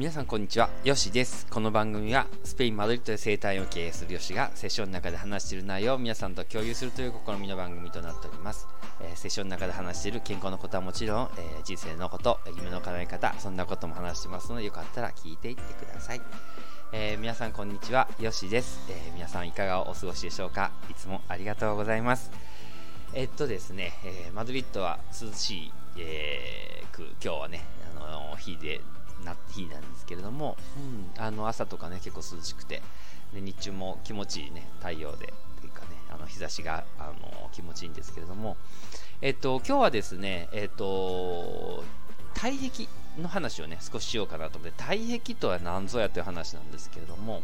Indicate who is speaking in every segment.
Speaker 1: 皆さんこんにちは、ヨシです。この番組はスペイン・マドリッドで生態を経営するヨシがセッションの中で話している内容を皆さんと共有するという試みの番組となっております。えー、セッションの中で話している健康のことはもちろん、えー、人生のこと、夢の叶え方、そんなことも話してますのでよかったら聞いていってください。えー、皆さんこんにちは、ヨシです、え皆さんいかがお過ごしでしょうかいつもありがとうございます。えっとですね、えマドリッドは涼しい、えー、今日はね、あの日でな日なんですけれども、うん、あの朝とかね結構涼しくてで日中も気持ちいいね太陽でというかねあの日差しがあの気持ちいいんですけれどもえっと今日はですねえっと体壁の話をね少ししようかなと思って体壁とは何ぞやという話なんですけれども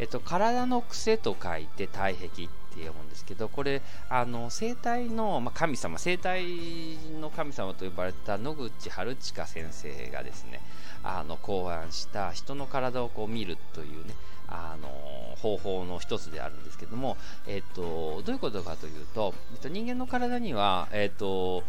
Speaker 1: えっと体の癖と書いて体壁って読むんですけどこれあの生体の、まあ、神様生体の神様と呼ばれた野口春近先生がですねあの考案した人の体をこう見るというねあの方法の一つであるんですけども、えっと、どういうことかというと、えっと、人間の体には、えっと、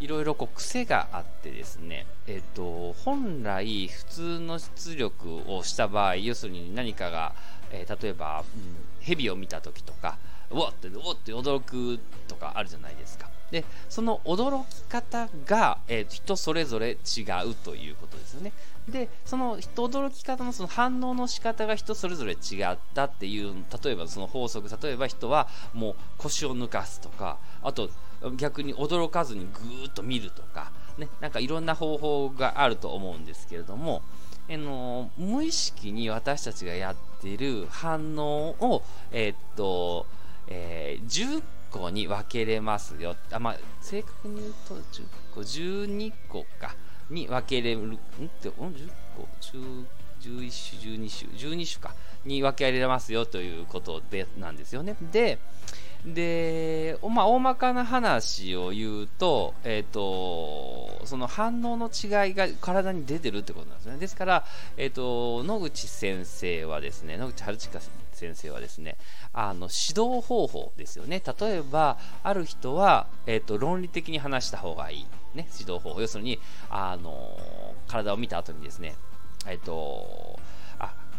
Speaker 1: いろいろこう癖があってですね、えっと、本来普通の出力をした場合要するに何かが、えー、例えば、うん、蛇を見た時とかうわってうわって驚くとかあるじゃないですか。でその驚き方が、えー、人それぞれ違うということですよね。でその人驚き方のその反応の仕方が人それぞれ違ったっていう例えばその法則例えば人はもう腰を抜かすとかあと逆に驚かずにぐーっと見るとか、ね、なんかいろんな方法があると思うんですけれども、えの無意識に私たちがやっている反応を、えー、っとえー、10個に分けれますよあ、まあ、正確に言うと10個12個か。に分けれるん？って10個11種12種12種か。に分けられますよということでなんですよね。でで、まあ、大まかな話を言うと、えっ、ー、と、その反応の違いが体に出てるってことなんですね。ですから、えっ、ー、と、野口先生はですね、野口春近先生はですね、あの、指導方法ですよね。例えば、ある人は、えっ、ー、と、論理的に話した方がいい。ね、指導方法。要するに、あの、体を見た後にですね、えっ、と、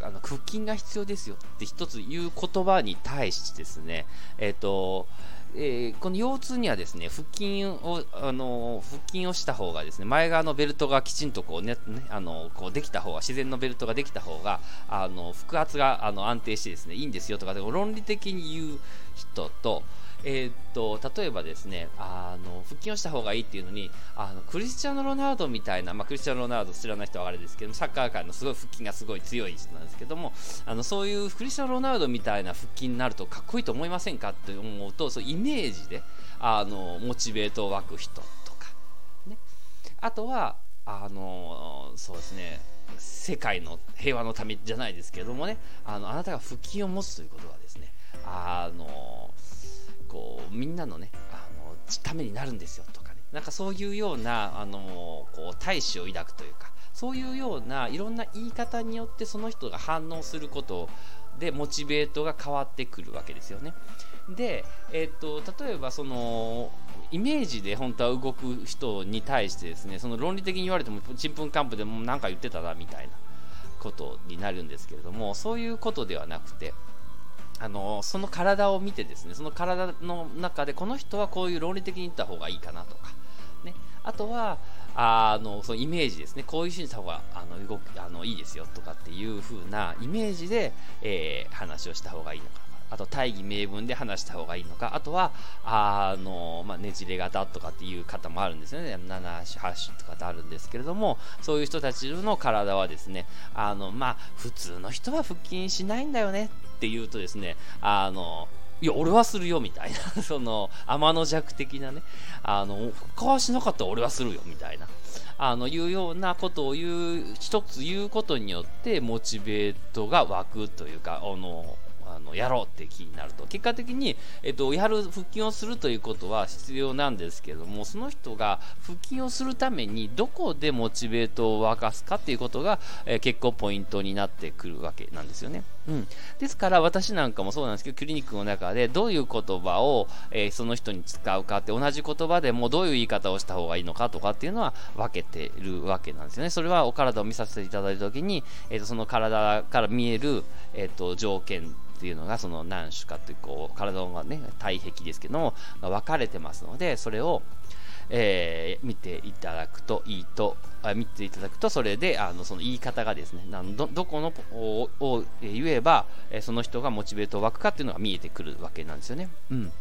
Speaker 1: あの腹筋が必要ですよって一つ言う言葉に対してですね、えっ、ー、と、えー、この腰痛にはですね腹筋をあの腹筋をした方がですね前側のベルトがきちんとこうね、ねあのこうできた方が自然のベルトができた方があの腹圧があの安定してですねいいんですよとかで論理的に言う人とえー、っと例えばですねあの腹筋をした方がいいっていうのにあのクリスチャン・ロナウドみたいな、まあ、クリスチャン・ロナウド知らない人はあれですけどサッカー界のすごい腹筋がすごい強い人なんですけどもあのそういうクリスチャン・ロナウドみたいな腹筋になるとかっこいいと思いませんかって思うとそうイメージであのモチベートを湧く人とか、ね、あとはあのそうですね世界の平和のためじゃないですけどもねあのあなたが腹筋を持つということはですねあのみんなのねあのためになるんですよとかねなんかそういうようなあのこう大志を抱くというかそういうようないろんな言い方によってその人が反応することでモチベートが変わってくるわけですよね。で、えーと、例えばそのイメージで本当は動く人に対してですねその論理的に言われてもちんぷんかんぷでも何か言ってたなみたいなことになるんですけれどもそういうことではなくてあのその体を見てですねその体の中でこの人はこういう論理的に言った方がいいかなとか、ね、あとはあのそのイメージですね。こういうふうにした方があの動くあのいいですよとかっていう風なイメージで、えー、話をした方がいいのか。あと大義名分で話した方がいいのか、あとは、あの、まあ、ねじれ型とかっていう方もあるんですよね。7、8種とかってあるんですけれども、そういう人たちの体はですね、あの、まあ、普通の人は腹筋しないんだよねっていうとですね、あの、いや、俺はするよみたいな、その、天の弱的なね、あの、他はしなかったら俺はするよみたいな、あの、いうようなことを言う、一つ言うことによって、モチベートが湧くというか、あの、のやろうって気になると。結果的に、えっと、やる腹筋をするということは必要なんですけどもその人が腹筋をするためにどこでモチベートを沸かすかっていうことが、えー、結構ポイントになってくるわけなんですよね。うん、ですから私なんかもそうなんですけどクリニックの中でどういう言葉を、えー、その人に使うかって同じ言葉でもどういう言い方をした方がいいのかとかっていうのは分けてるわけなんですよね。それはお体を見させていただいた時に、えーと、その体から見える、えーと、条件っていうのがその何種かっていうこう体がね体壁ですけども分かれてますのでそれをえー、見ていただくといいと、あ見ていただくと、それで、あの、その言い方がですね、なんど、どこのをを言えば、えその人がモチベートを湧くかっていうのが見えてくるわけなんですよね。うん。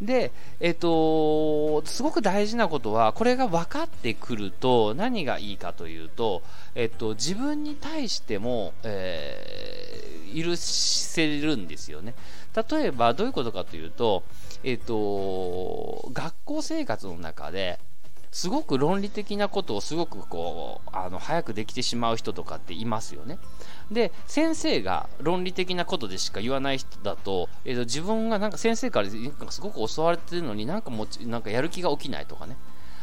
Speaker 1: で、えっ、ー、と、すごく大事なことは、これが分かってくると、何がいいかというと、えっ、ー、と、自分に対しても、えー、許せるんですよね。例えば、どういうことかというと、えっ、と、学校生活の中ですごく論理的なことをすごくこう、あの、早くできてしまう人とかっていますよね。で、先生が論理的なことでしか言わない人だと、えー、と自分がなんか先生からなんかすごく教われてるのになんかもち、なんかやる気が起きないとかね。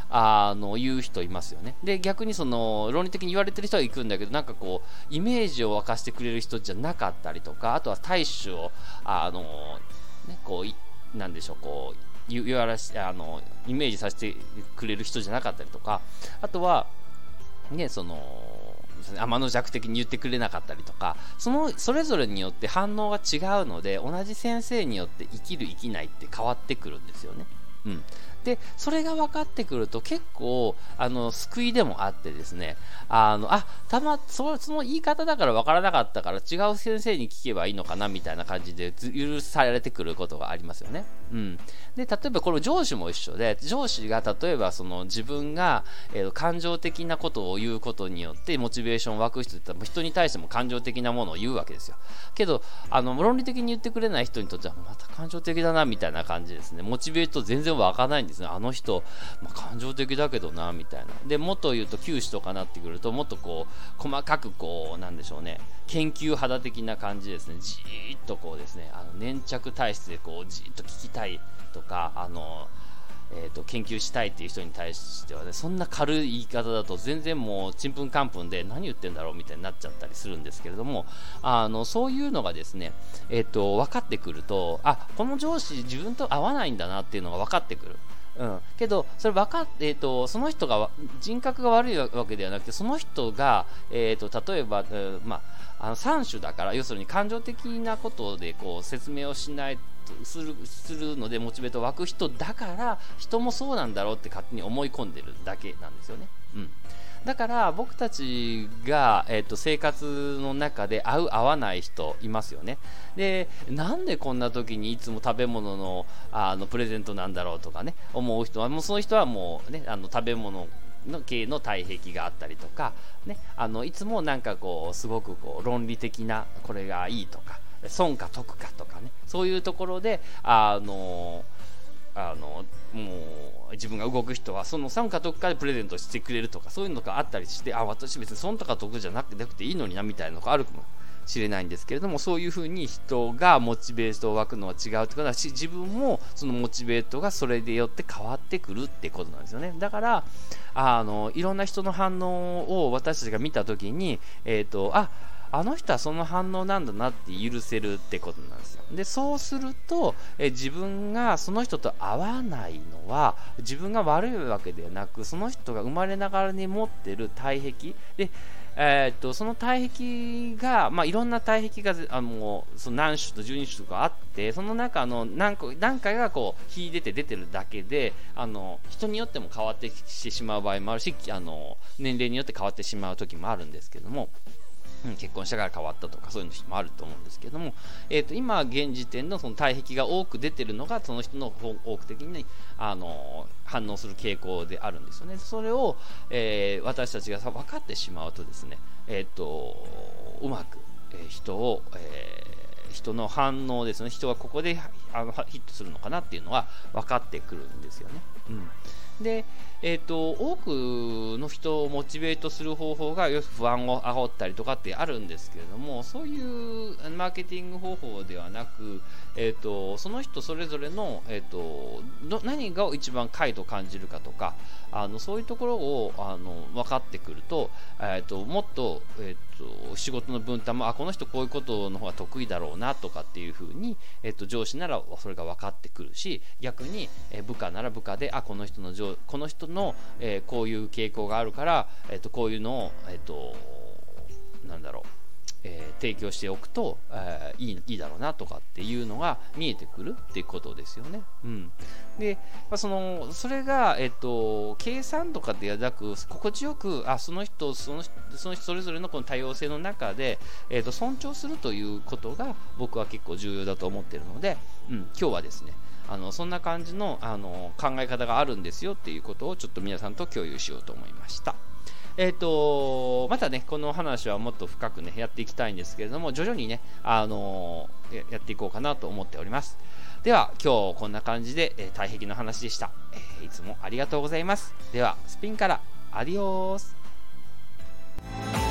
Speaker 1: あの言う人いますよね。で、逆にその論理的に言われてる人は行くんだけど、なんかこう、イメージを沸かしてくれる人じゃなかったりとか、あとは対処を、あの、ね、こう、なんでしょう、こう、言わらし、あの、イメージさせてくれる人じゃなかったりとか、あとは、ね、その、天の弱的に言ってくれなかったりとか、その、それぞれによって反応が違うので、同じ先生によって生きる生きないって変わってくるんですよね。うん。で、それが分かってくると結構、あの、救いでもあってですね、あの、あ、たま、そその言い方だから分からなかったから違う先生に聞けばいいのかなみたいな感じで許されてくることがありますよね。うん。で、例えばこの上司も一緒で、上司が例えばその自分が、えー、感情的なことを言うことによってモチベーションを湧く人って人に対しても感情的なものを言うわけですよ。けど、あの、論理的に言ってくれない人にとってはまた感情的だなみたいな感じですね。モチベート全然湧かないんですね。あの人、まあ、感情的だけどな、みたいな。で、もっと言うと、九死とかなってくると、もっとこう、細かくこう、なんでしょうね、研究肌的な感じですね、じーっとこうですね、あの粘着体質でこう、じーっと聞きたいとか、あの、えーと、研究したいっていう人に対してはねそんな軽い言い方だと全然もうちんぷんかんぷんで何言ってんだろうみたいになっちゃったりするんですけれどもあのそういうのがですね、えーと、分かってくるとあこの上司自分と合わないんだなっていうのが分かってくる。うん、けど、それ分かっえーと、その人が人格が悪いわけではなくてその人が、えーと、例えば、えー、まあ、あの3種だから要するに感情的なことでこう説明をしないするするのでモチベート湧く人だから人もそうなんだろうって勝手に思い込んでるだけなんですよね。うんだから僕たちが、えーと、生活の中で合う合わない人いますよね。で、なんでこんな時にいつも食べ物のあのプレゼントなんだろうとかね、思う人は、もうその人はもうね、あの食べ物の系の体壁があったりとか、ね、あのいつもなんかこうすごくこう論理的なこれがいいとか損か得かとかねそういうところであのあのもう自分が動く人はその損か得かでプレゼントしてくれるとかそういうのがあったりしてあ私別に損とか得じゃなくていいのになみたいなのがあるかも。しれないんですけれどもそういうふうに人がモチベートを湧くのは違うってことだし自分もそのモチベートがそれでよって変わってくるってことなんですよねだからあのいろんな人の反応を私たちが見た時にえっ、ー、とああの人はその反応なんだなって許せるってことなんですよ。で、そうすると、え自分がその人と合わないのは、自分が悪いわけではなく、その人が生まれながらに持ってる体壁で、えー、っとその体壁が、まあ、いろんな体壁があのその何種と12種とかあってその中の何個何回がこう秀でて出てるだけであの人によっても変わってしてしまう場合もあるしあの年齢によって変わってしまう時もあるんですけども。うん、結婚したから変わったとかそういうのもあると思うんですけども、えーと、今現時点のその体壁が多く出てるのがその人の多く的にあの反応する傾向であるんですよねそれを、えー、私たちがさ分かってしまうとですね、えーと、うまく、えー、人を、えー、人の反応ですね人はここであのヒットするのかなっていうのは分かってくるんですよね。うんで、えーと、多くの人をモチベートする方法が不安を煽ったりとかってあるんですけれどもそういうマーケティング方法ではなく、えーと、その人それぞれの、えーと、何が一番快と感じるかとかあのそういうところをあの分かってくると,、えー、ともっと,、えー、と仕事の分担もあこの人こういうことの方が得意だろうなとかっていうふうに、えー、と上司ならそれが分かってくるし逆に、え部下なら部下であこの人の上この人の、えー、こういう傾向があるから、えー、とこういうのを、えー、となんだろうえー、提供しておくと、えー、いいいいだろうなとかっていうのが見えてくるっていうことですよね。うん、で、まあ、そのそれが、えっと、計算とかではなく心地よくあその人そのその人それぞれのこの多様性の中で、えっと、尊重するということが僕は結構重要だと思ってるので、うん、今日はですねあのそんな感じのあの考え方があるんですよっていうことをちょっと皆さんと共有しようと思いました。えっ、ー、と、またね、この話はもっと深くね、やっていきたいんですけれども、徐々にね、あのー、やっていこうかなと思っております。では、今日こんな感じで、えー、体壁の話でした、えーいつもありがとうございます。では、スピンから、アディオース。